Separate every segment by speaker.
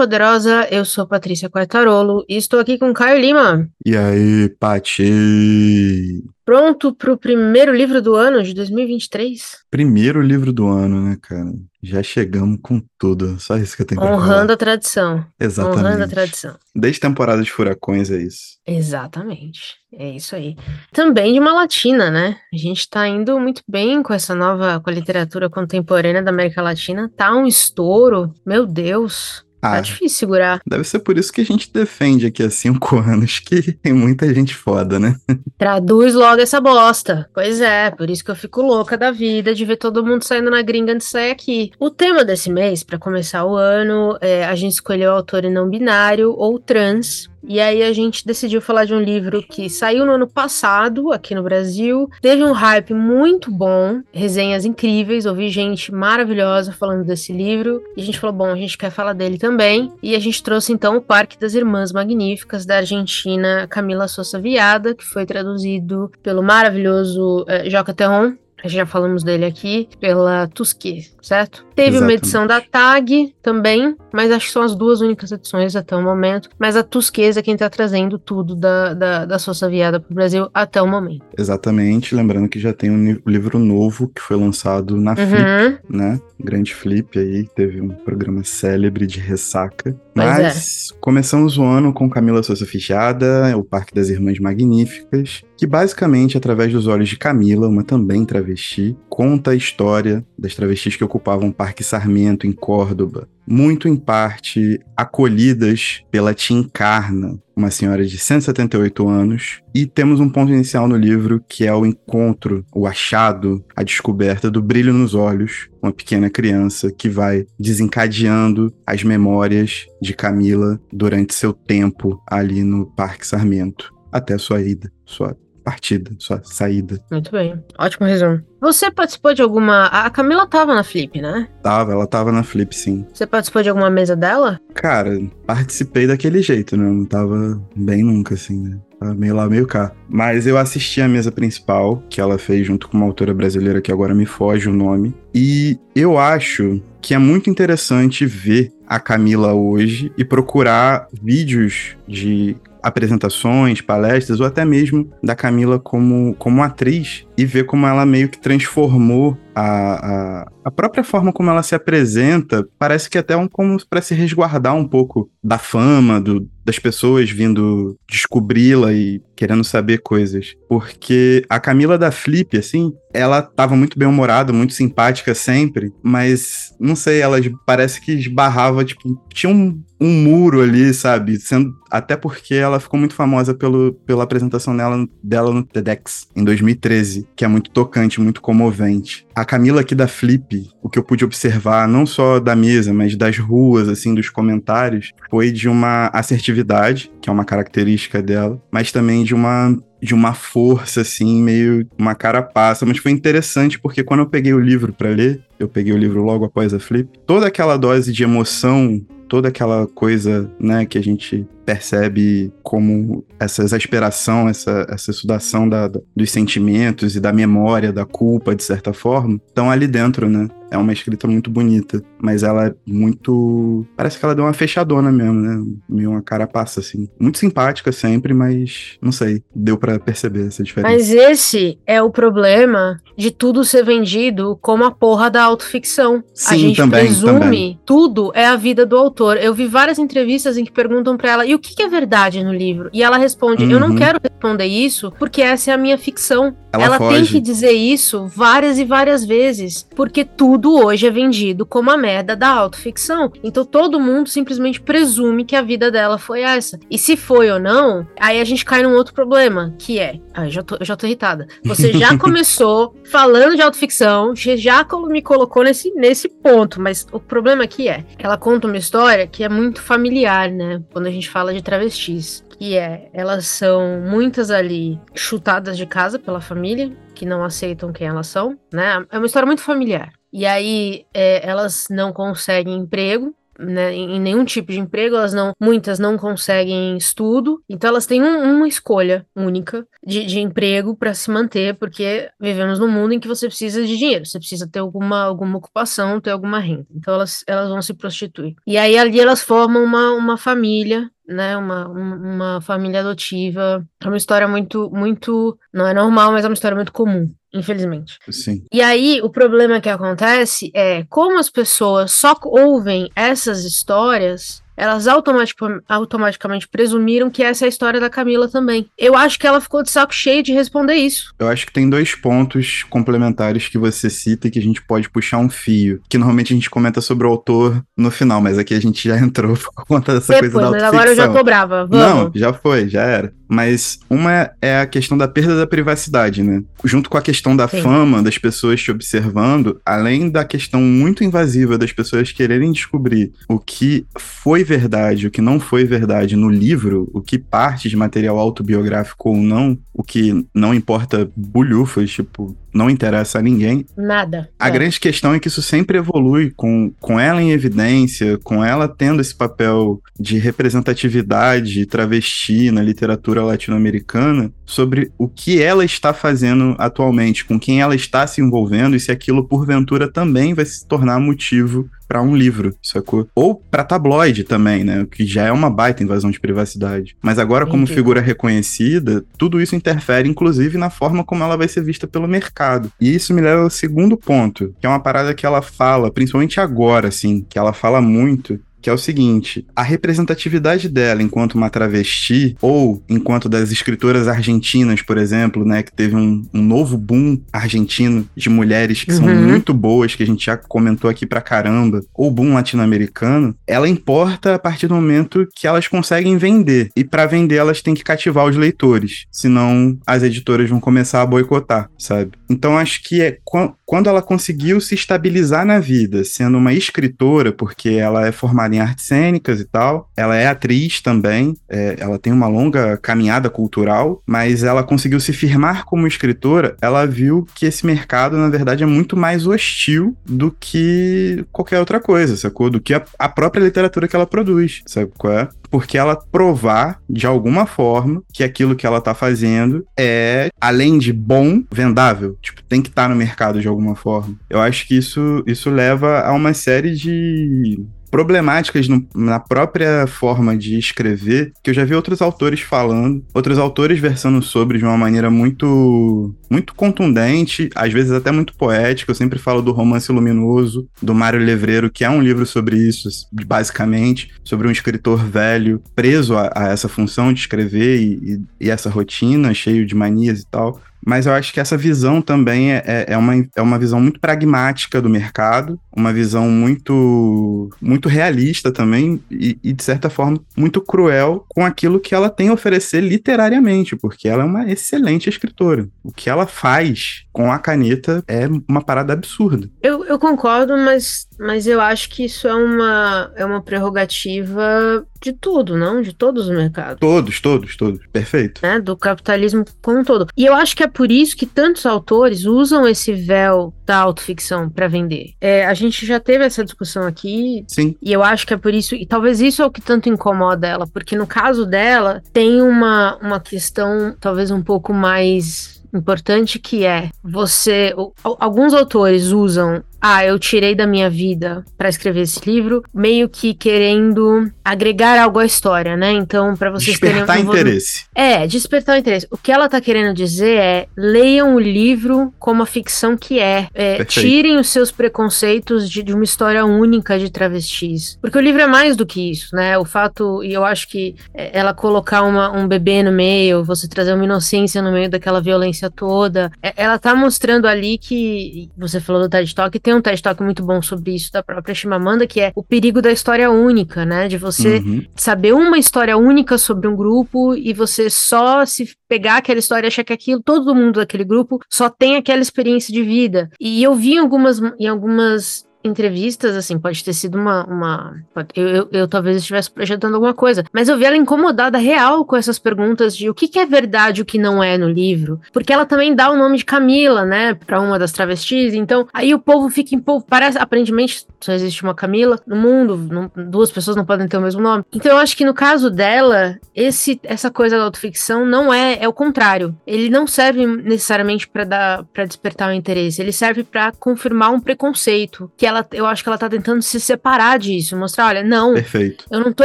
Speaker 1: Poderosa, eu sou Patrícia Quartarolo e estou aqui com Caio Lima.
Speaker 2: E aí, Pati?
Speaker 1: Pronto para o primeiro livro do ano de 2023?
Speaker 2: Primeiro livro do ano, né, cara? Já chegamos com tudo, só isso que eu tenho pra falar.
Speaker 1: Honrando a tradição.
Speaker 2: Exatamente.
Speaker 1: Honrando a tradição.
Speaker 2: Desde temporada de furacões é isso.
Speaker 1: Exatamente. É isso aí. Também de uma latina, né? A gente tá indo muito bem com essa nova, com a literatura contemporânea da América Latina. Tá um estouro. Meu Deus. Tá
Speaker 2: Ah,
Speaker 1: difícil segurar.
Speaker 2: deve ser por isso que a gente defende aqui há cinco anos, que tem muita gente foda, né?
Speaker 1: Traduz logo essa bosta. Pois é, por isso que eu fico louca da vida de ver todo mundo saindo na gringa antes de sair aqui. O tema desse mês, pra começar o ano, é, a gente escolheu autor não binário ou trans. E aí a gente decidiu falar de um livro que saiu no ano passado aqui no Brasil, teve um hype muito bom, resenhas incríveis, ouvi gente maravilhosa falando desse livro, e a gente falou, bom, a gente quer falar dele também, e a gente trouxe então o Parque das Irmãs Magníficas da Argentina Camila Sousa Viada, que foi traduzido pelo maravilhoso eh, Joca Terron, já falamos dele aqui, pela Tusquet, certo? Teve uma
Speaker 2: Exatamente.
Speaker 1: edição da TAG também, mas acho que são as duas únicas edições até o momento. Mas a Tusquet é quem tá trazendo tudo da, da, da Sousa Viada pro Brasil até o momento.
Speaker 2: Exatamente, lembrando que já tem um livro novo que foi lançado na Flip,
Speaker 1: Uhum.
Speaker 2: né? Grande Flip aí, teve um programa célebre de ressaca.
Speaker 1: É.
Speaker 2: Mas começamos o ano com Camila Souza Fichada, o Parque das Irmãs Magníficas, que basicamente, através dos olhos de Camila, uma também travesti, conta a história das travestis que ocupavam o Parque Sarmento em Córdoba, muito em parte acolhidas pela Tia Encarna, uma senhora de 178 anos, e temos um ponto inicial no livro que é o encontro, o achado, a descoberta do brilho nos olhos, uma pequena criança que vai desencadeando as memórias de Camila durante seu tempo ali no Parque Sarmento, até sua ida, sua partida, sua saída.
Speaker 1: Muito bem. Ótimo resumo. Você participou de alguma. A Camila tava na Flip, né?
Speaker 2: Tava, ela tava na Flip, sim.
Speaker 1: Você participou de alguma mesa dela?
Speaker 2: Cara, participei daquele jeito, né? Eu não tava bem nunca, assim, né? Tava meio lá, meio cá. Mas eu assisti a mesa principal, que ela fez junto com uma autora brasileira que agora me foge o nome. E eu acho que é muito interessante ver a Camila hoje e procurar vídeos de apresentações, palestras, ou até mesmo da Camila como, como atriz e ver como ela meio que transformou a, a, a própria forma como ela se apresenta. Parece que até um, como para se resguardar um pouco da fama, do, das pessoas vindo descobri-la e querendo saber coisas. Porque a Camila da Flip, assim, ela tava muito bem humorada, muito simpática sempre, mas não sei, ela parece que esbarrava, tipo, tinha um, um muro ali, sabe? Sendo, até porque ela ficou muito famosa pelo, pela apresentação dela, dela no TEDx em 2013, que é muito tocante, muito comovente. A Camila aqui da Flip, o que eu pude observar, não só da mesa, mas das ruas, assim, dos comentários, foi de uma assertividade, que é uma característica dela, mas também de uma de uma força assim, meio uma carapaça, mas foi interessante porque quando eu peguei o livro para ler, eu peguei o livro logo após a Flip, toda aquela dose de emoção, toda aquela coisa, né, que a gente percebe como essa exasperação, essa, essa sudação da, da- dos sentimentos e da memória, da culpa, de certa forma, estão ali dentro, né? É uma escrita muito bonita, mas ela é muito. Parece que ela deu uma fechadona mesmo, né? Meio uma carapaça, assim. Muito simpática sempre, mas não sei, deu pra perceber essa diferença.
Speaker 1: Mas esse é o problema de tudo ser vendido como a porra da autoficção. a
Speaker 2: Sim,
Speaker 1: gente
Speaker 2: também,
Speaker 1: presume
Speaker 2: também.
Speaker 1: tudo é a vida do autor. Eu vi várias entrevistas em que perguntam pra ela, e o que que é verdade no livro? E ela responde, eu não
Speaker 2: Uhum.
Speaker 1: quero responder isso porque essa é a minha ficção.
Speaker 2: Ela
Speaker 1: ela tem que dizer isso várias e várias vezes, porque tudo hoje é vendido como a merda da autoficção. Então todo mundo simplesmente presume que a vida dela foi essa. E se foi ou não, aí a gente cai num outro problema, que é. Ah, eu já tô, eu já tô irritada. Você já começou falando de autoficção, você já me colocou nesse, nesse ponto, mas o problema aqui é que ela conta uma história que é muito familiar, né? Quando a gente fala de travestis. Que é, elas são muitas ali chutadas de casa pela família, que não aceitam quem elas são, né? É uma história muito familiar. E aí é, elas não conseguem emprego, né, em nenhum tipo de emprego, elas não, muitas não conseguem estudo, então elas têm um, uma escolha única de, de emprego para se manter, porque vivemos num mundo em que você precisa de dinheiro, você precisa ter alguma, alguma ocupação, ter alguma renda. Então elas, elas vão se prostituir. E aí ali elas formam uma, uma família né, uma, uma família adotiva. É uma história muito, muito, não é normal, mas é uma história muito comum, infelizmente.
Speaker 2: Sim.
Speaker 1: E aí, o problema que acontece é como as pessoas só ouvem essas histórias elas automatic, automaticamente presumiram que essa é a história da Camila também. Eu acho que ela ficou de saco cheio de responder isso.
Speaker 2: Eu acho que tem dois pontos complementares que você cita e que a gente pode puxar um fio. Que normalmente a gente comenta sobre o autor no final, mas aqui a gente já entrou por conta dessa Depois, coisa da
Speaker 1: mas agora eu já tô brava. Vamos.
Speaker 2: Não, já foi, já era. Mas uma é a questão da perda da privacidade, né? Junto com a questão da Sim. fama, das pessoas te observando, além da questão muito invasiva das pessoas quererem descobrir o que foi verdade, o que não foi verdade no livro, o que parte de material autobiográfico ou não, o que não importa bulhufas, tipo, não interessa a ninguém.
Speaker 1: Nada.
Speaker 2: A é. grande questão é que isso sempre evolui com, com ela em evidência, com ela tendo esse papel de representatividade travesti na literatura latino-americana, sobre o que ela está fazendo atualmente, com quem ela está se envolvendo e se aquilo porventura também vai se tornar motivo para um livro, sacou? Ou para tabloide também, né? O que já é uma baita invasão de privacidade. Mas agora, como figura reconhecida, tudo isso interfere, inclusive, na forma como ela vai ser vista pelo mercado. E isso me leva ao segundo ponto, que é uma parada que ela fala, principalmente agora, assim, que ela fala muito, que é o seguinte: a representatividade dela enquanto uma travesti, ou enquanto das escritoras argentinas, por exemplo, né, que teve um, um novo boom argentino de mulheres que uhum. são muito boas, que a gente já comentou aqui pra caramba, ou boom latino-americano, ela importa a partir do momento que elas conseguem vender. E para vender, elas têm que cativar os leitores, senão as editoras vão começar a boicotar, sabe? Então acho que é quando ela conseguiu se estabilizar na vida, sendo uma escritora, porque ela é formada formada em artes cênicas e tal. Ela é atriz também, é, ela tem uma longa caminhada cultural, mas ela conseguiu se firmar como escritora. Ela viu que esse mercado, na verdade, é muito mais hostil do que qualquer outra coisa, sacou? Do que a, a própria literatura que ela produz, sabe qual é? porque ela provar de alguma forma que aquilo que ela tá fazendo é, além de bom, vendável. Tipo, tem que estar tá no mercado de alguma forma. Eu acho que isso, isso leva a uma série de problemáticas no, na própria forma de escrever, que eu já vi outros autores falando, outros autores versando sobre de uma maneira muito muito contundente, às vezes até muito poética. Eu sempre falo do Romance Luminoso, do Mário Levreiro, que é um livro sobre isso, basicamente, sobre um escritor velho preso a, a essa função de escrever e, e, e essa rotina, cheio de manias e tal mas eu acho que essa visão também é, é, é, uma, é uma visão muito pragmática do mercado, uma visão muito, muito realista também, e, e, de certa forma muito cruel com aquilo que ela tem a oferecer literariamente, porque ela é uma excelente escritora. O que ela faz com a caneta é uma parada absurda.
Speaker 1: Eu, eu concordo, mas, mas eu acho que isso é uma, é uma prerrogativa de tudo, não? De todos os mercados.
Speaker 2: Todos, todos, todos. Perfeito.
Speaker 1: Né? Do capitalismo como um todo. E eu acho que é por isso que tantos autores usam esse véu da autoficção para vender. É, a gente já teve essa discussão aqui.
Speaker 2: Sim.
Speaker 1: E eu acho que é por isso, e talvez isso é o que tanto incomoda ela, porque no caso dela, tem uma, uma questão talvez um pouco mais importante que é você. Alguns autores usam ah, eu tirei da minha vida para escrever esse livro, meio que querendo agregar algo à história, né? Então, para vocês
Speaker 2: despertar terem um interesse.
Speaker 1: É, despertar o interesse. O que ela tá querendo dizer é: leiam o livro como a ficção que é. é tirem os seus preconceitos de, de, uma história única de travestis. Porque o livro é mais do que isso, né? O fato, e eu acho que é, ela colocar uma, um bebê no meio, você trazer uma inocência no meio daquela violência toda, é, ela tá mostrando ali que. Você falou do TED Talk, tem um TED Talk muito bom sobre isso da própria Chimamanda, que é o perigo da história única, né? De você uhum. saber uma história única sobre um grupo e você só se pegar aquela história e achar que aquilo, todo mundo daquele grupo só tem aquela experiência de vida. E eu vi em algumas, em algumas entrevistas, assim, pode ter sido uma. uma eu, eu, eu, talvez estivesse projetando alguma coisa, mas eu vi ela incomodada real com essas perguntas de o que, que é verdade e o que não é no livro. Porque ela também dá o nome de Camila, né, pra uma das travestis. Então, aí o povo fica em povo. Parece, aparentemente, só existe uma Camila no mundo, não, duas pessoas não podem ter o mesmo nome. Então, eu acho que no caso dela, esse, essa coisa da autoficção não é. É o contrário. Ele não serve necessariamente para para despertar o interesse, ele serve para confirmar um preconceito, que ela eu acho que ela tá tentando se separar disso, mostrar, olha, não.
Speaker 2: Perfeito.
Speaker 1: Eu não tô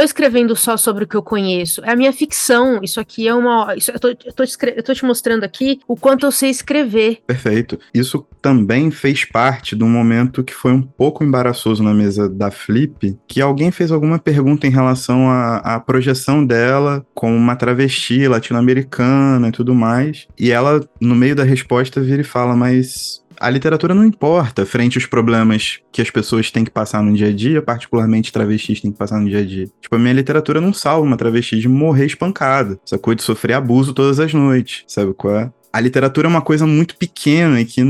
Speaker 1: escrevendo só sobre o que eu conheço, é a minha ficção. Isso aqui é uma isso, eu, tô, eu, tô eu tô te mostrando aqui o quanto eu sei escrever.
Speaker 2: Perfeito. Isso também fez parte do momento que foi um pouco embaraçoso na mesa da Flip, que alguém fez alguma pergunta em relação à, à projeção dela como uma travesti latino-americana e tudo mais. E ela, no meio da resposta, vira e fala: Mas a literatura não importa frente aos problemas que as pessoas têm que passar no dia a dia, particularmente travestis têm que passar no dia a dia. Tipo, a minha literatura não salva uma travesti de morrer espancada, sacou? De sofrer abuso todas as noites, sabe qual é? A literatura é uma coisa muito pequena e que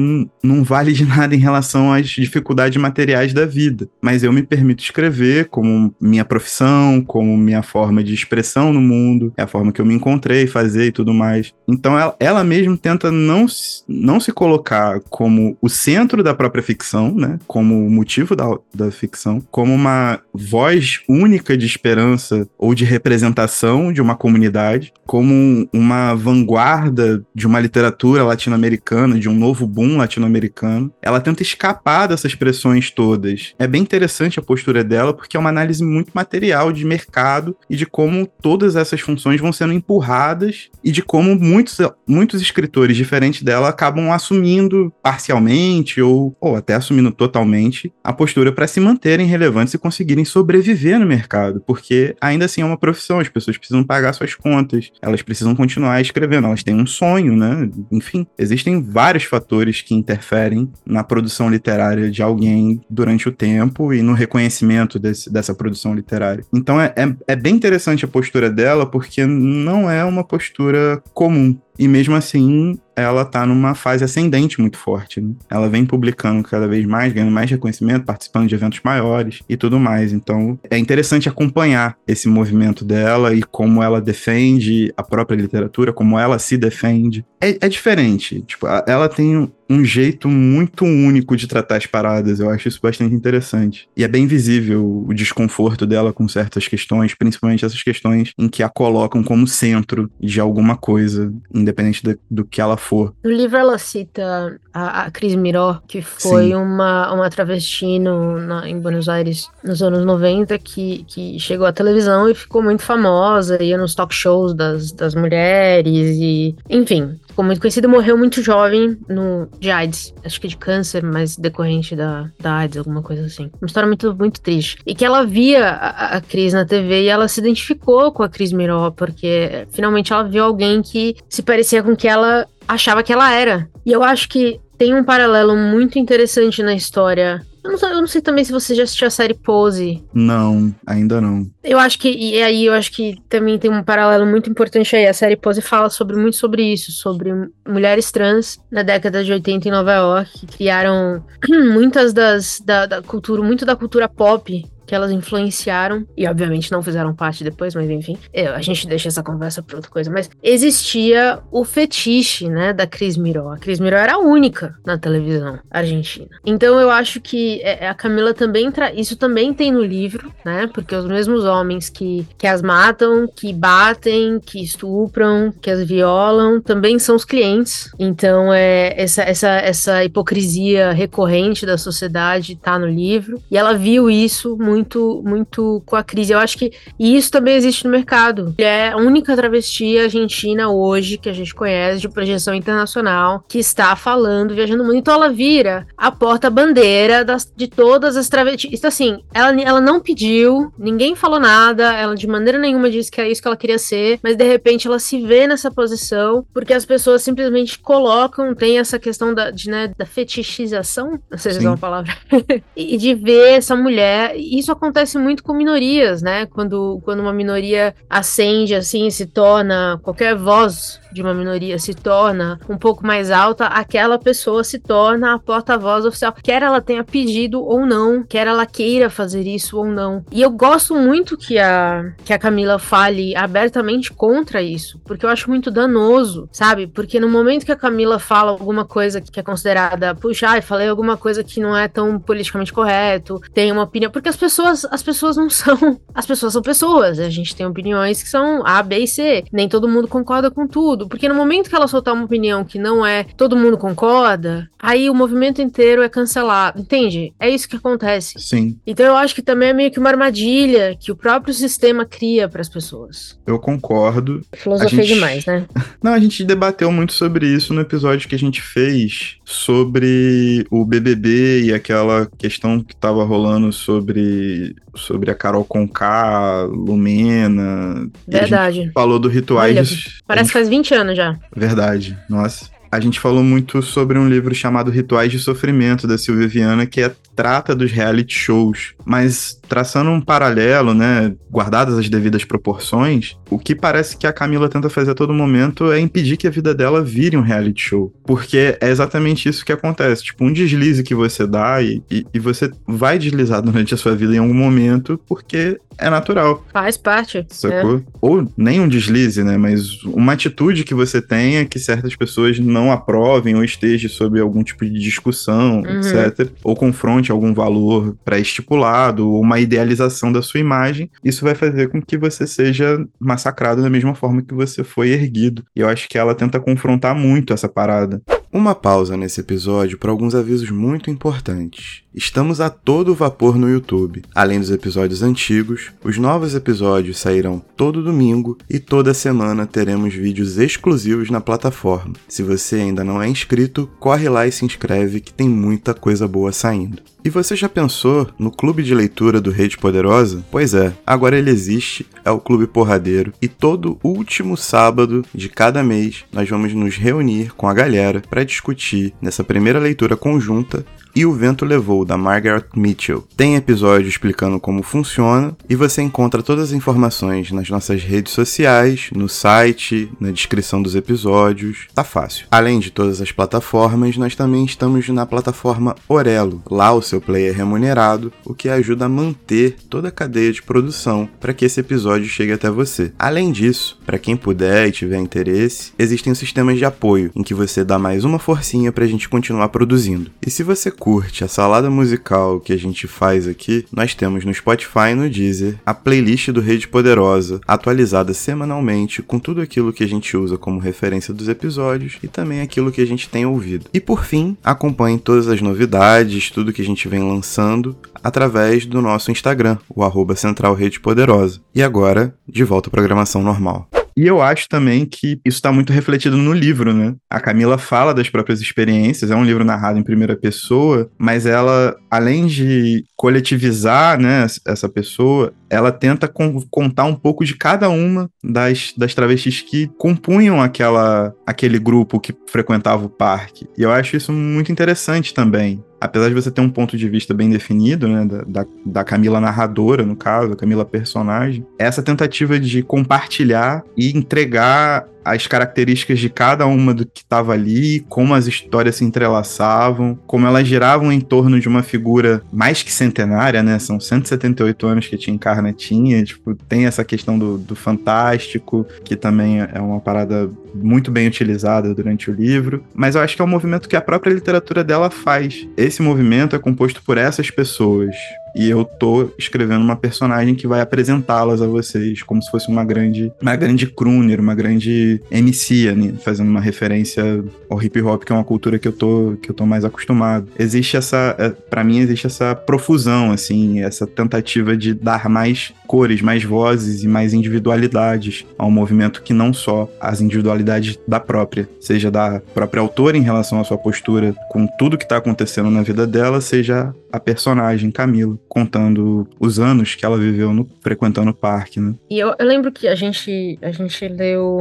Speaker 2: não vale de nada em relação às dificuldades materiais da vida. Mas eu me permito escrever como minha profissão, como minha forma de expressão no mundo, é a forma que eu me encontrei, fazer e tudo mais. Então ela, ela tenta não, não se colocar como o centro da própria ficção, né? Como o motivo da, da ficção, como uma voz única de esperança ou de representação de uma comunidade, como uma vanguarda de uma literatura latino-americana, de um novo boom latino-americano. Ela tenta escapar dessas pressões todas. É bem interessante a postura dela, porque é uma análise muito material de mercado e de como todas essas funções vão sendo empurradas e de como muitos, muitos escritores diferentes dela acabam assumindo parcialmente ou, ou até assumindo totalmente a postura para se manterem relevantes e conseguirem sobreviver no mercado, porque ainda assim é uma profissão, as pessoas precisam pagar suas contas, elas precisam continuar escrevendo, elas têm um sonho, né? Enfim, existem vários fatores que interferem na produção literária de alguém durante o tempo e no reconhecimento desse, dessa produção literária. Então é, é, é bem interessante a postura dela, porque não é uma postura comum. E mesmo assim, ela tá numa fase ascendente muito forte. Né? Ela vem publicando cada vez mais, ganhando mais reconhecimento, participando de eventos maiores e tudo mais. Então, é interessante acompanhar esse movimento dela e como ela defende a própria literatura, como ela se defende. É, é diferente. Tipo, ela tem um jeito muito único de tratar as paradas. Eu acho isso bastante interessante. E é bem visível o desconforto dela com certas questões, principalmente essas questões em que a colocam como centro de alguma coisa, independente do, do que ela for.
Speaker 1: No livro ela cita a, a Cris Miró, que foi uma, uma travesti no, na, em Buenos Aires nos anos 90, que, que chegou à televisão e ficou muito famosa, ia nos talk shows das, das mulheres e, enfim, ficou muito conhecida, morreu muito jovem no, de AIDS. Acho que de câncer, mas decorrente da, da AIDS, alguma coisa assim. Uma história muito, muito triste. E que ela via a, a Cris na TV e ela se identificou com a Cris Miró, porque finalmente ela viu alguém que se parecia com que ela achava que ela era. E eu acho que tem um paralelo muito interessante na história eu não, eu não, sei também se você já assistiu a série Pose.
Speaker 2: Não, ainda não.
Speaker 1: Eu acho que, e aí eu acho que também tem um paralelo muito importante aí. A série Pose fala sobre muito sobre isso, sobre mulheres trans na década de 80 em Nova York, que criaram muitas das, da, da cultura, muito da cultura pop que elas influenciaram, e obviamente não fizeram parte depois, mas enfim, eu, a gente deixa essa conversa para outra coisa, mas existia o fetiche, né, da Cris Miró. A Cris Miró era a única na televisão argentina. Então eu acho que é, é, a Camila também, isso também tem no livro, né, porque os mesmos homens que, que as matam, que batem, que estupram, que as violam, também são os clientes. Então é essa, essa, essa hipocrisia recorrente da sociedade tá no livro, e ela viu isso muito muito, muito com a crise. Eu acho que isso também existe no mercado. É a única travesti argentina hoje que a gente conhece de projeção internacional que está falando, viajando muito. Então ela vira a porta-bandeira de todas as travestis. Então, assim, ela, ela não pediu, ninguém falou nada, ela de maneira nenhuma disse que é isso que ela queria ser, mas de repente ela se vê nessa posição porque as pessoas simplesmente colocam, tem essa questão da, de, né, da fetichização, não sei se é uma palavra, e de ver essa mulher. Isso isso acontece muito com minorias, né? Quando, quando uma minoria ascende assim, se torna qualquer voz de uma minoria se torna um pouco mais alta, aquela pessoa se torna a porta-voz oficial, quer ela tenha pedido ou não, quer ela queira fazer isso ou não. E eu gosto muito que a, que a Camila fale abertamente contra isso, porque eu acho muito danoso, sabe? Porque no momento que a Camila fala alguma coisa que é considerada, puxa, ai, falei alguma coisa que não é tão politicamente correto, tem uma opinião, porque as pessoas, as pessoas não são, as pessoas são pessoas, a gente tem opiniões que são A, B e C, nem todo mundo concorda com tudo, porque no momento que ela soltar uma opinião que não é todo mundo concorda, aí o movimento inteiro é cancelado, entende? É isso que acontece.
Speaker 2: Sim.
Speaker 1: Então eu acho que também é meio que uma armadilha que o próprio sistema cria para as pessoas.
Speaker 2: Eu concordo.
Speaker 1: Filosofia gente... demais, né?
Speaker 2: Não, a gente debateu muito sobre isso no episódio que a gente fez sobre o BBB e aquela questão que tava rolando sobre sobre a Carol Conká, Lumena.
Speaker 1: Verdade.
Speaker 2: Falou do rituais. Olha,
Speaker 1: parece que faz 20 anos já.
Speaker 2: Verdade. Nossa. A gente falou muito sobre um livro chamado Rituais de Sofrimento, da Silvia Viana, que é, trata dos reality shows. Mas traçando um paralelo, né, guardadas as devidas proporções, o que parece que a Camila tenta fazer a todo momento é impedir que a vida dela vire um reality show. Porque é exatamente isso que acontece. Tipo, um deslize que você dá e, e, e você vai deslizar durante a sua vida em algum momento, porque é natural.
Speaker 1: Faz parte.
Speaker 2: Sacou? É. Ou nem um deslize, né? Mas uma atitude que você tenha que certas pessoas não aprovem ou esteja sob algum tipo de discussão, uhum. etc. Ou confronte algum valor pré-estipulado, ou uma idealização da sua imagem. Isso vai fazer com que você seja massacrado da mesma forma que você foi erguido. E eu acho que ela tenta confrontar muito essa parada. Uma pausa nesse episódio para alguns avisos muito importantes. Estamos a todo vapor no YouTube. Além dos episódios antigos, os novos episódios sairão todo domingo e toda semana teremos vídeos exclusivos na plataforma. Se você ainda não é inscrito, corre lá e se inscreve que tem muita coisa boa saindo. E você já pensou no clube de leitura do Rede Poderosa? Pois é, agora ele existe, é o Clube Porradeiro, e todo último sábado de cada mês nós vamos nos reunir com a galera para discutir nessa primeira leitura conjunta e O Vento Levou, da Margaret Mitchell. Tem episódio explicando como funciona e você encontra todas as informações nas nossas redes sociais, no site, na descrição dos episódios. Tá fácil. Além de todas as plataformas, nós também estamos na plataforma Orelo. Lá o seu player é remunerado, o que ajuda a manter toda a cadeia de produção para que esse episódio chegue até você. Além disso, para quem puder e tiver interesse, existem sistemas de apoio em que você dá mais uma forcinha para a gente continuar produzindo. E se você curte a salada musical que a gente faz aqui, nós temos no Spotify e no Deezer a playlist do Rede Poderosa, atualizada semanalmente com tudo aquilo que a gente usa como referência dos episódios e também aquilo que a gente tem ouvido. E por fim, acompanhe todas as novidades, tudo que a gente vem lançando através do nosso Instagram, o arroba Central Rede Poderosa. E agora, de volta à programação normal. E eu acho também que isso está muito refletido no livro, né? A Camila fala das próprias experiências, é um livro narrado em primeira pessoa, mas ela, além de coletivizar né, essa pessoa, ela tenta contar um pouco de cada uma das, das travestis que compunham aquela, aquele grupo que frequentava o parque. E eu acho isso muito interessante também apesar de você ter um ponto de vista bem definido, né, da, da, Camila narradora, no caso, a Camila personagem, essa tentativa de compartilhar e entregar as características de cada uma do que estava ali, como as histórias se entrelaçavam, como elas giravam em torno de uma figura mais que centenária, né? São 178 anos que a Tia Encarna tinha, tipo, tem essa questão do, do fantástico, que também é uma parada muito bem utilizada durante o livro, mas eu acho que é um movimento que a própria literatura dela faz. Esse movimento é composto por essas pessoas, e eu tô escrevendo uma personagem que vai apresentá-las a vocês como se fosse uma grande, uma grande crooner, uma grande MC, né? fazendo uma referência ao hip hop, que é uma cultura que eu tô, que eu tô mais acostumado. Existe essa, é, para mim existe essa profusão, assim, essa tentativa de dar mais cores, mais vozes e mais individualidades ao movimento que não só as individualidades da própria, seja da própria autora em relação à sua postura com tudo que tá acontecendo na vida dela, seja a personagem Camila. Contando os anos que ela viveu no, frequentando o parque, né?
Speaker 1: E eu, eu lembro que a gente, a gente leu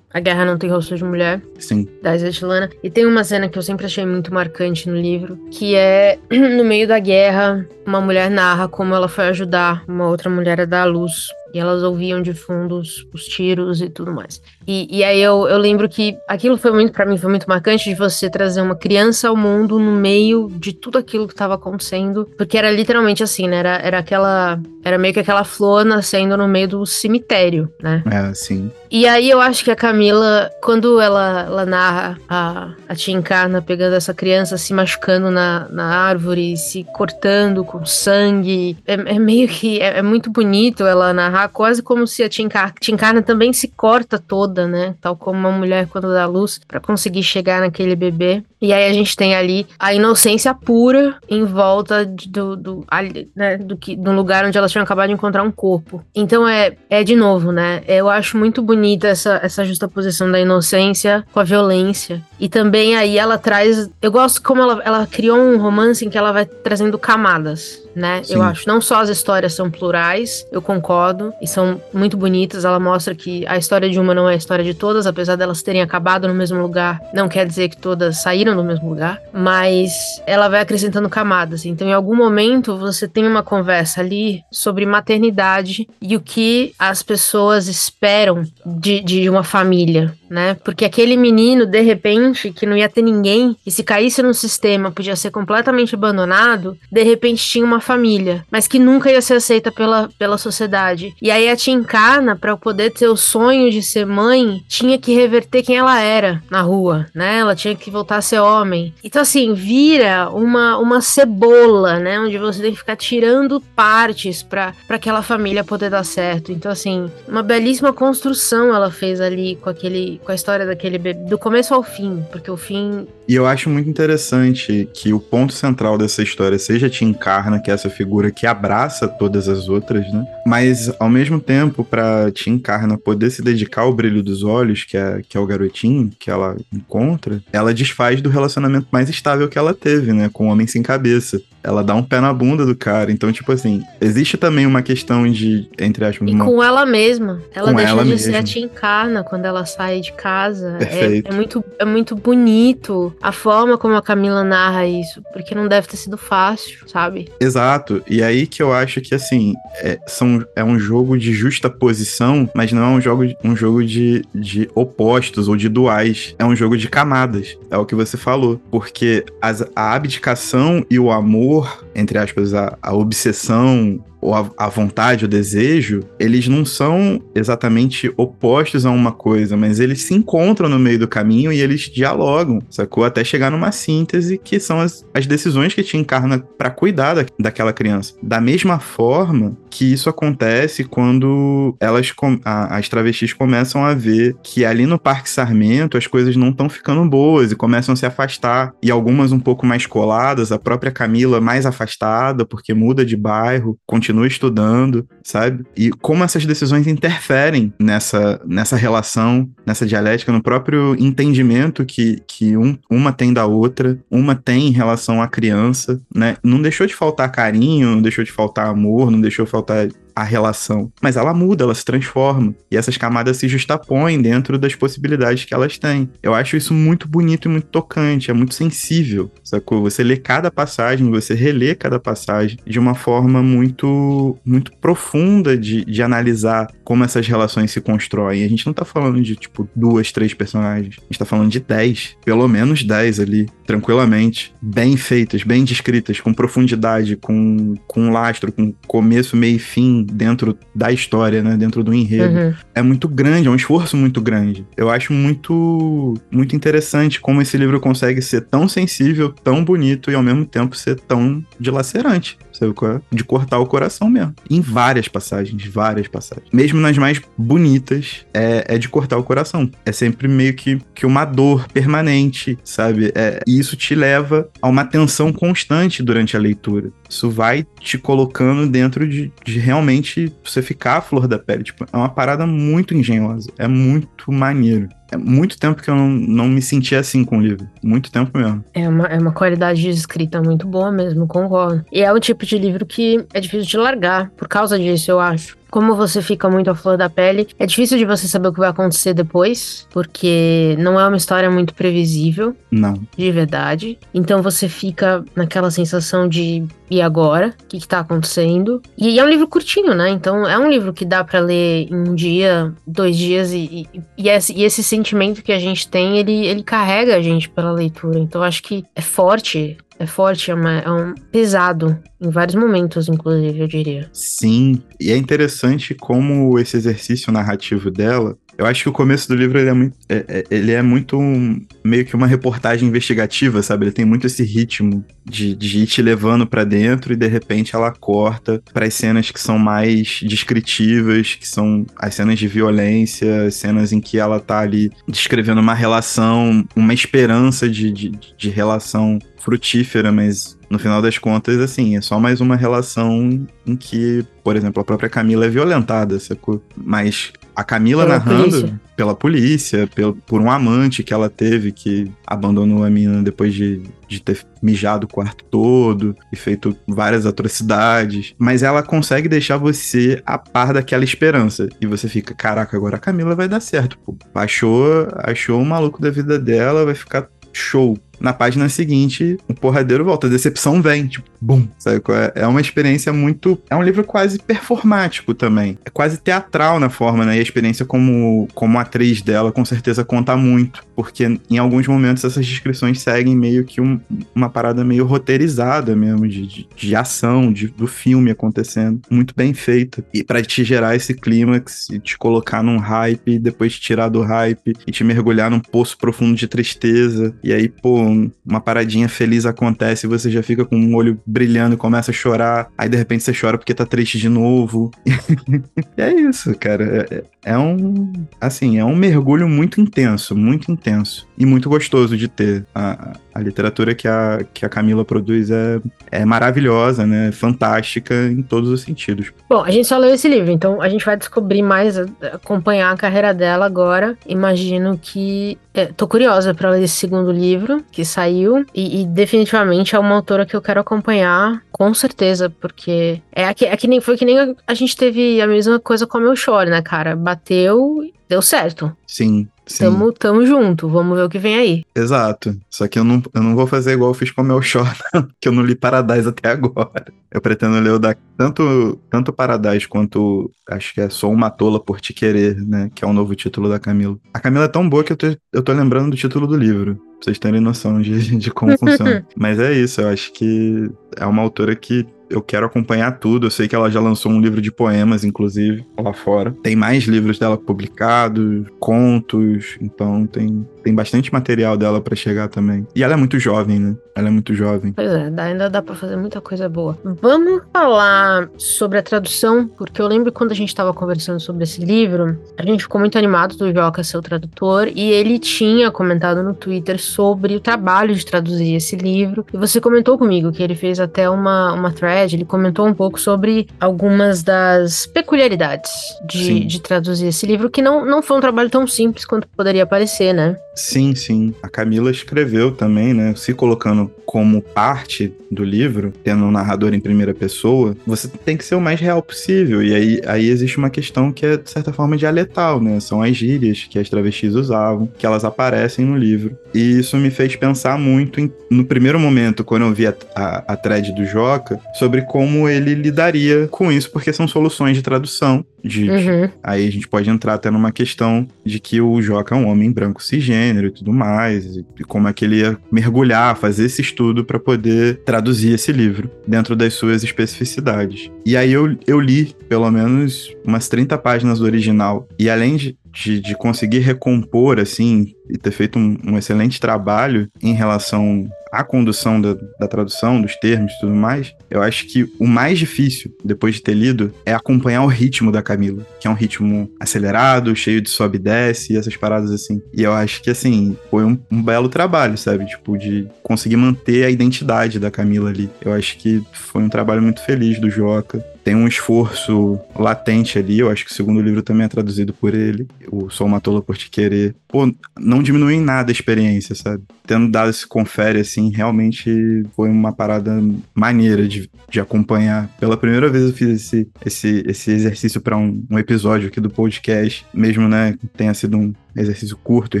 Speaker 1: A Guerra Não Tem Rosto de Mulher,
Speaker 2: Sim.
Speaker 1: da Svetlana, e tem uma cena que eu sempre achei muito marcante no livro, que é no meio da guerra, uma mulher narra como ela foi ajudar uma outra mulher a dar à luz. E elas ouviam de fundo os, os tiros e tudo mais. E, e aí eu, eu lembro que aquilo foi muito, para mim, foi muito marcante de você trazer uma criança ao mundo no meio de tudo aquilo que estava acontecendo. Porque era literalmente assim, né? Era, era aquela. Era meio que aquela flor nascendo no meio do cemitério, né?
Speaker 2: É, sim.
Speaker 1: E aí eu acho que a Camila, quando ela, ela narra a, a tia Encarna pegando essa criança, se machucando na, na árvore, se cortando com sangue, é, é meio que. É, é, muito bonito ela narrar, quase como se a tia Encarna, tia Encarna também se corta toda, né? Tal como uma mulher quando dá luz, para conseguir chegar naquele bebê. E aí a gente tem ali a inocência pura em volta de, do, do, ali, né, do, que, do lugar onde elas tinham acabado de encontrar um corpo. Então é, é de novo, né? Eu acho muito bonita essa, essa justaposição da inocência com a violência. E também aí ela traz. Eu gosto como ela, ela criou um romance em que ela vai trazendo camadas né? Sim. Eu acho. Não só as histórias são plurais, eu concordo, e são muito bonitas. Ela mostra que a história de uma não é a história de todas, apesar delas terem acabado no mesmo lugar. Não quer dizer que todas saíram do mesmo lugar, mas ela vai acrescentando camadas. Então, em algum momento, você tem uma conversa ali sobre maternidade e o que as pessoas esperam de, de uma família, né? Porque aquele menino, de repente, que não ia ter ninguém, e se caísse no sistema podia ser completamente abandonado, de repente tinha uma família, mas que nunca ia ser aceita pela, pela sociedade. E aí a tia Encarna, para poder ter o sonho de ser mãe, tinha que reverter quem ela era na rua, né? Ela tinha que voltar a ser homem. Então, assim, vira uma, uma cebola, né? Onde você tem que ficar tirando partes para aquela família poder dar certo. Então, assim, uma belíssima construção ela fez ali com aquele com a história daquele bebê, do começo ao fim, porque o fim.
Speaker 2: E eu acho muito interessante que o ponto central dessa história seja Tim Encarna, que é essa figura que abraça todas as outras, né? Mas ao mesmo tempo, para Tim Encarna poder se dedicar ao brilho dos olhos, que é, que é o garotinho que ela encontra, ela desfaz do relacionamento mais estável que ela teve, né? Com o Homem Sem Cabeça ela dá um pé na bunda do cara. Então, tipo assim, existe também uma questão de, entre aspas,
Speaker 1: e
Speaker 2: uma...
Speaker 1: com ela mesma. Ela
Speaker 2: com
Speaker 1: deixa
Speaker 2: ela
Speaker 1: de
Speaker 2: mesma.
Speaker 1: ser a tia encarna quando ela sai de casa.
Speaker 2: Perfeito.
Speaker 1: É, é, muito, é muito bonito a forma como a Camila narra isso, porque não deve ter sido fácil, sabe?
Speaker 2: Exato. E aí que eu acho que, assim, é, são, é um jogo de justa posição, mas não é um jogo, um jogo de, de opostos ou de duais. É um jogo de camadas. É o que você falou. Porque as, a abdicação e o amor entre aspas, a, a obsessão ou a, a, vontade, o desejo, eles não são exatamente opostos a uma coisa, mas eles se encontram no meio do caminho e eles dialogam, sacou? Até chegar numa síntese que são as, as decisões que te encarna para cuidar da, daquela criança. Da mesma forma que isso acontece quando elas, a, as travestis começam a ver que ali no Parque Sarmento as coisas não estão ficando boas e começam a se afastar, e algumas um pouco mais coladas, a própria Camila mais afastada porque muda de bairro, continua continua estudando, sabe? E como essas decisões interferem nessa, nessa relação, nessa dialética, no próprio entendimento que, que um, uma tem da outra, uma tem em relação à criança, né? Não deixou de faltar carinho, não deixou de faltar amor, não deixou de faltar a relação. Mas ela muda, ela se transforma. E essas camadas se justapõem dentro das possibilidades que elas têm. Eu acho isso muito bonito e muito tocante, é muito sensível, sacou? Você lê cada passagem, você relê cada passagem de uma forma muito, muito profunda de, de analisar como essas relações se constroem. A gente não tá falando de, tipo, duas, três personagens. A gente tá falando de dez. Pelo menos dez ali, tranquilamente. Bem feitas, bem descritas, com profundidade, com, com lastro, com começo, meio e fim dentro da história, né? Dentro do enredo. Uhum. É muito grande, é um esforço muito grande. Eu acho muito, muito interessante como esse livro consegue ser tão sensível, tão bonito e ao mesmo tempo ser tão dilacerante. Sabe qual é? De cortar o coração mesmo. Em várias passagens, várias passagens. Mesmo nas mais bonitas, é, é de cortar o coração. É sempre meio que, que uma dor permanente, sabe? É, e isso te leva a uma tensão constante durante a leitura. Isso vai te colocando dentro de, de realmente você ficar a flor da pele. Tipo, é uma parada muito engenhosa. É muito maneiro. É muito tempo que eu não, não me sentia assim com o livro. Muito tempo mesmo.
Speaker 1: É uma, é uma qualidade de escrita muito boa mesmo, concordo. E é um tipo de livro que é difícil de largar, por causa disso, eu acho como você fica muito à flor da pele, é difícil de você saber o que vai acontecer depois, porque não é uma história muito previsível.
Speaker 2: Não.
Speaker 1: De verdade. Então você fica naquela sensação de e agora? O que, que tá acontecendo? E é um livro curtinho, né? Então é um livro que dá para ler em um dia, dois dias, e, e, e, esse, e, esse, sentimento que a gente tem, ele, ele carrega a gente pela leitura. Então acho que é forte é forte, é, uma, é, um pesado em vários momentos, inclusive, eu diria.
Speaker 2: Sim, e é interessante como esse exercício narrativo dela eu acho que o começo do livro ele é muito, é, é, ele é muito um, meio que uma reportagem investigativa, sabe? Ele tem muito esse ritmo de, de ir te levando para dentro e de repente ela corta para as cenas que são mais descritivas, que são as cenas de violência, cenas em que ela tá ali descrevendo uma relação, uma esperança de, de, de relação frutífera, mas no final das contas, assim, é só mais uma relação em que, por exemplo, a própria Camila é violentada, sacou? Mas a Camila pela narrando polícia. pela polícia, pelo, por um amante que ela teve que abandonou a menina depois de, de ter mijado o quarto todo e feito várias atrocidades. Mas ela consegue deixar você a par daquela esperança. E você fica, caraca, agora a Camila vai dar certo, pô. Achou, achou o maluco da vida dela, vai ficar show. Na página seguinte, o porradeiro volta, a decepção vem, tipo, bum, sabe? É, é uma experiência muito. É um livro quase performático também. É quase teatral na forma, né? E a experiência como, como atriz dela com certeza conta muito, porque em alguns momentos essas descrições seguem meio que um, uma parada meio roteirizada mesmo, de, de, de ação, de, do filme acontecendo. Muito bem feita. E para te gerar esse clímax e te colocar num hype, e depois te tirar do hype e te mergulhar num poço profundo de tristeza. E aí, pô, uma paradinha feliz acontece você já fica com um olho brilhando começa a chorar. Aí de repente você chora porque tá triste de novo. é isso, cara. É, é, um. Assim, é um mergulho muito intenso, muito intenso. E muito gostoso de ter. A, a literatura que a, que a Camila produz é, é maravilhosa, né? Fantástica em todos os sentidos.
Speaker 1: Bom, a gente só leu esse livro, então a gente vai descobrir mais, acompanhar a carreira dela agora. Imagino que. É, tô curiosa para ler esse segundo livro que saiu. E, e, definitivamente é uma autora que eu quero acompanhar, com certeza, porque é, que, é que nem, foi que nem a, a gente teve a mesma coisa com a Meu Chore, né, cara? Bateu, deu certo.
Speaker 2: Sim. Sim.
Speaker 1: Tamo, tamo junto, vamos ver o que vem aí.
Speaker 2: Exato. Só que eu não, eu não vou fazer igual eu fiz com o meu que eu não li Paradise até agora. Eu pretendo ler o da, tanto, tanto Paradise quanto acho que é Sou uma Tola por Te Querer, né? Que é o novo título da Camila. A Camila é tão boa que eu tô, eu tô lembrando do título do livro. Pra vocês terem noção de, de como funciona. Mas é isso, eu acho que é uma autora que eu quero acompanhar tudo. Eu sei que ela já lançou um livro de poemas, inclusive, lá fora. Tem mais livros dela publicados, contos, então tem, tem bastante material dela para chegar também. E ela é muito jovem, né? Ela é muito jovem.
Speaker 1: Pois é, ainda dá para fazer muita coisa boa. Vamos falar sobre a tradução, porque eu lembro quando a gente estava conversando sobre esse livro, a gente ficou muito animado do Joca ser o tradutor, e ele tinha comentado no Twitter sobre o trabalho de traduzir esse livro. E você comentou comigo que ele fez até uma, uma thread ele comentou um pouco sobre algumas das peculiaridades de, de, traduzir esse livro, que não, não foi um trabalho tão simples quanto poderia parecer, né?
Speaker 2: Sim, sim. A Camila escreveu também, né? Se colocando como parte do livro, tendo um narrador em primeira pessoa, você tem que ser o mais real possível. E aí, aí existe uma questão que é, de certa forma, dialetal, né? São as gírias que as travestis usavam, que elas aparecem no livro. E isso me fez pensar muito em, no primeiro momento, quando eu vi a, a, a thread do Joca, sobre como ele lidaria com isso, porque são soluções de tradução. De, uhum. Aí a gente pode entrar até numa questão de que o Joca é um homem branco cisgênero e tudo mais, e, como é que ele ia mergulhar, fazer esse estudo para poder traduzir esse livro dentro das suas especificidades. E aí eu, eu li pelo menos umas 30 páginas do original, e além de, de, de conseguir recompor, assim, e ter feito um, um excelente trabalho em relação à condução da, da tradução, dos termos e tudo mais, eu acho que o mais difícil, depois de ter lido, é acompanhar o ritmo da Camila, que é um ritmo acelerado, cheio de sobe e desce e essas paradas assim. E eu acho que, assim, foi um, um belo trabalho, sabe? Tipo, de conseguir manter a identidade da Camila ali. Eu acho que foi um trabalho muito feliz do Joca tem um esforço latente ali. Eu acho que o segundo livro também é traduzido por ele. O Sol Matou por Te Querer. Pô, não diminui em nada a experiência, sabe? Tendo dado esse confere, assim, realmente foi uma parada maneira de, de acompanhar. Pela primeira vez eu fiz esse, esse, esse exercício para um, um episódio aqui do podcast, mesmo, né, tenha sido um exercício curto e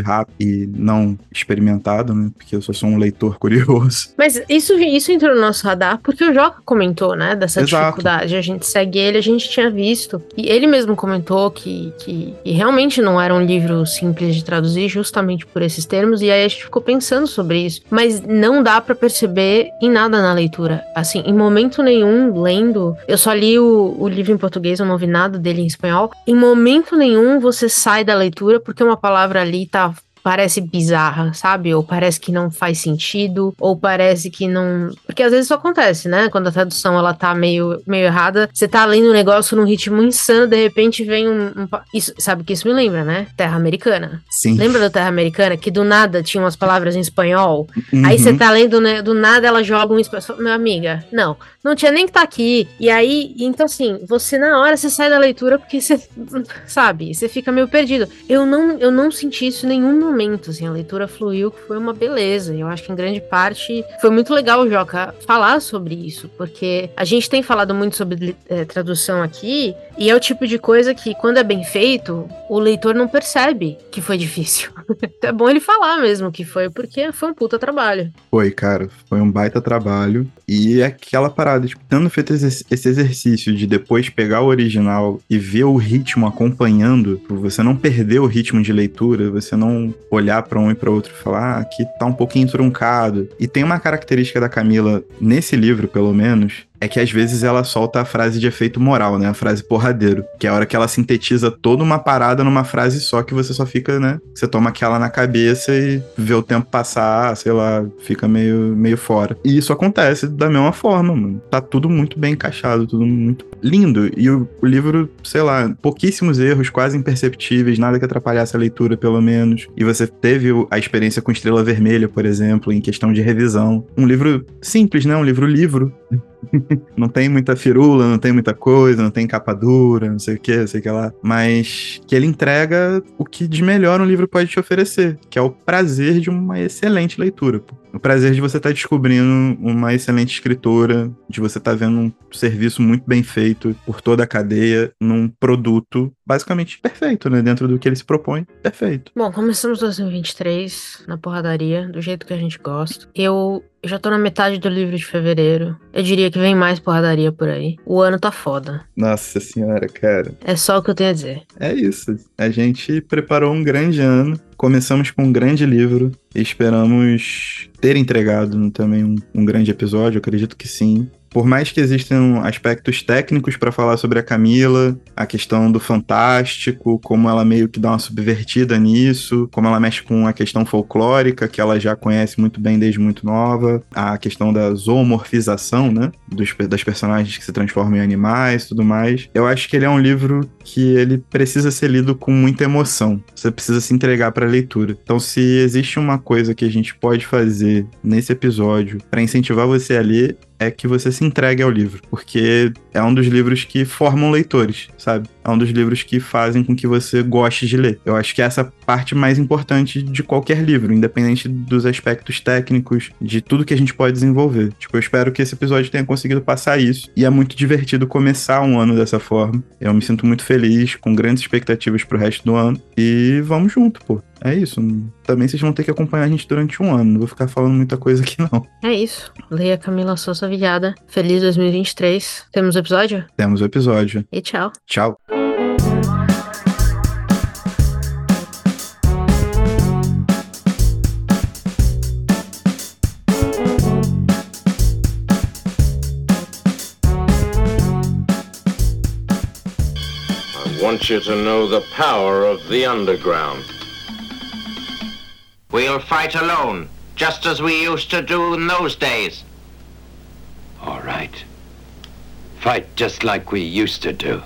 Speaker 2: rápido e não experimentado, né? Porque eu só sou um leitor curioso.
Speaker 1: Mas isso, isso entrou no nosso radar porque o Joca comentou, né? Dessa Exato. dificuldade. A gente segue ele, a gente tinha visto. E ele mesmo comentou que, que, que realmente não era um livro simples de traduzir, justamente por esses termos. E aí a gente ficou pensando sobre isso. Mas não dá para perceber em nada na leitura. Assim, em momento nenhum, lendo. Eu só li o, o livro em português, eu não vi nada dele em espanhol. Em momento nenhum você sai da leitura porque uma palavra ali tá parece bizarra, sabe? Ou parece que não faz sentido, ou parece que não. Porque às vezes isso acontece, né? Quando a tradução ela tá meio, meio errada, você tá lendo um negócio num ritmo insano, de repente vem um. um... Isso, sabe que isso me lembra, né? Terra Americana.
Speaker 2: Sim.
Speaker 1: Lembra da Terra Americana? Que do nada tinha umas palavras em espanhol. Uhum. Aí você tá lendo, né? Do nada ela joga um espanhol. Minha amiga, não. Não tinha nem que tá aqui. E aí, então assim, você na hora você sai da leitura porque você. Sabe? Você fica meio perdido. Eu não, eu não senti isso em nenhum momento momento, assim, a leitura fluiu, que foi uma beleza. Eu acho que em grande parte foi muito legal, Joca, falar sobre isso, porque a gente tem falado muito sobre é, tradução aqui, e é o tipo de coisa que, quando é bem feito, o leitor não percebe que foi difícil. é bom ele falar mesmo que foi, porque foi um puta trabalho.
Speaker 2: Foi, cara, foi um baita trabalho. E é aquela parada, tipo, tendo feito esse exercício de depois pegar o original e ver o ritmo acompanhando, você não perder o ritmo de leitura, você não olhar para um e para outro e falar, ah, aqui tá um pouquinho truncado. E tem uma característica da Camila, nesse livro pelo menos, é que às vezes ela solta a frase de efeito moral, né? A frase porradeiro. Que é a hora que ela sintetiza toda uma parada numa frase só que você só fica, né? Você toma aquela na cabeça e vê o tempo passar, sei lá, fica meio, meio fora. E isso acontece da mesma forma, mano. Tá tudo muito bem encaixado, tudo muito lindo. E o, o livro, sei lá, pouquíssimos erros, quase imperceptíveis, nada que atrapalhasse a leitura, pelo menos. E você teve a experiência com Estrela Vermelha, por exemplo, em questão de revisão. Um livro simples, né? Um livro-livro não tem muita firula, não tem muita coisa, não tem capa dura, não sei o que, não sei o que lá. Mas que ele entrega o que de melhor um livro pode te oferecer, que é o prazer de uma excelente leitura. Pô o prazer de você estar tá descobrindo uma excelente escritora, de você estar tá vendo um serviço muito bem feito por toda a cadeia, num produto basicamente perfeito, né? Dentro do que ele se propõe, perfeito.
Speaker 1: Bom, começamos 2023 na porradaria, do jeito que a gente gosta. Eu já tô na metade do livro de fevereiro. Eu diria que vem mais porradaria por aí. O ano tá foda.
Speaker 2: Nossa senhora, cara.
Speaker 1: É só o que eu tenho a dizer.
Speaker 2: É isso. A gente preparou um grande ano. Começamos com um grande livro esperamos ter entregado também um, um grande episódio, acredito que sim por mais que existam aspectos técnicos para falar sobre a Camila, a questão do fantástico, como ela meio que dá uma subvertida nisso, como ela mexe com a questão folclórica, que ela já conhece muito bem desde muito nova, a questão da zoomorfização, né, dos, das personagens que se transformam em animais tudo mais. Eu acho que ele é um livro que ele precisa ser lido com muita emoção. Você precisa se entregar para a leitura. Então, se existe uma coisa que a gente pode fazer nesse episódio para incentivar você a ler, é que você se entregue ao livro, porque é um dos livros que formam leitores, sabe? É um dos livros que fazem com que você goste de ler. Eu acho que é essa parte mais importante de qualquer livro, independente dos aspectos técnicos, de tudo que a gente pode desenvolver. Tipo, eu espero que esse episódio tenha conseguido passar isso. E é muito divertido começar um ano dessa forma. Eu me sinto muito feliz, com grandes expectativas pro resto do ano. E vamos junto, pô. É isso. Também vocês vão ter que acompanhar a gente durante um ano. Não vou ficar falando muita coisa aqui, não.
Speaker 1: É isso. Leia Camila Souza Vilhada. Feliz 2023. Temos o episódio?
Speaker 2: Temos o episódio.
Speaker 1: E tchau.
Speaker 2: Tchau. want you to know the power of the underground. We'll fight alone, just as we used to do in those days. All right. Fight just like we used to do.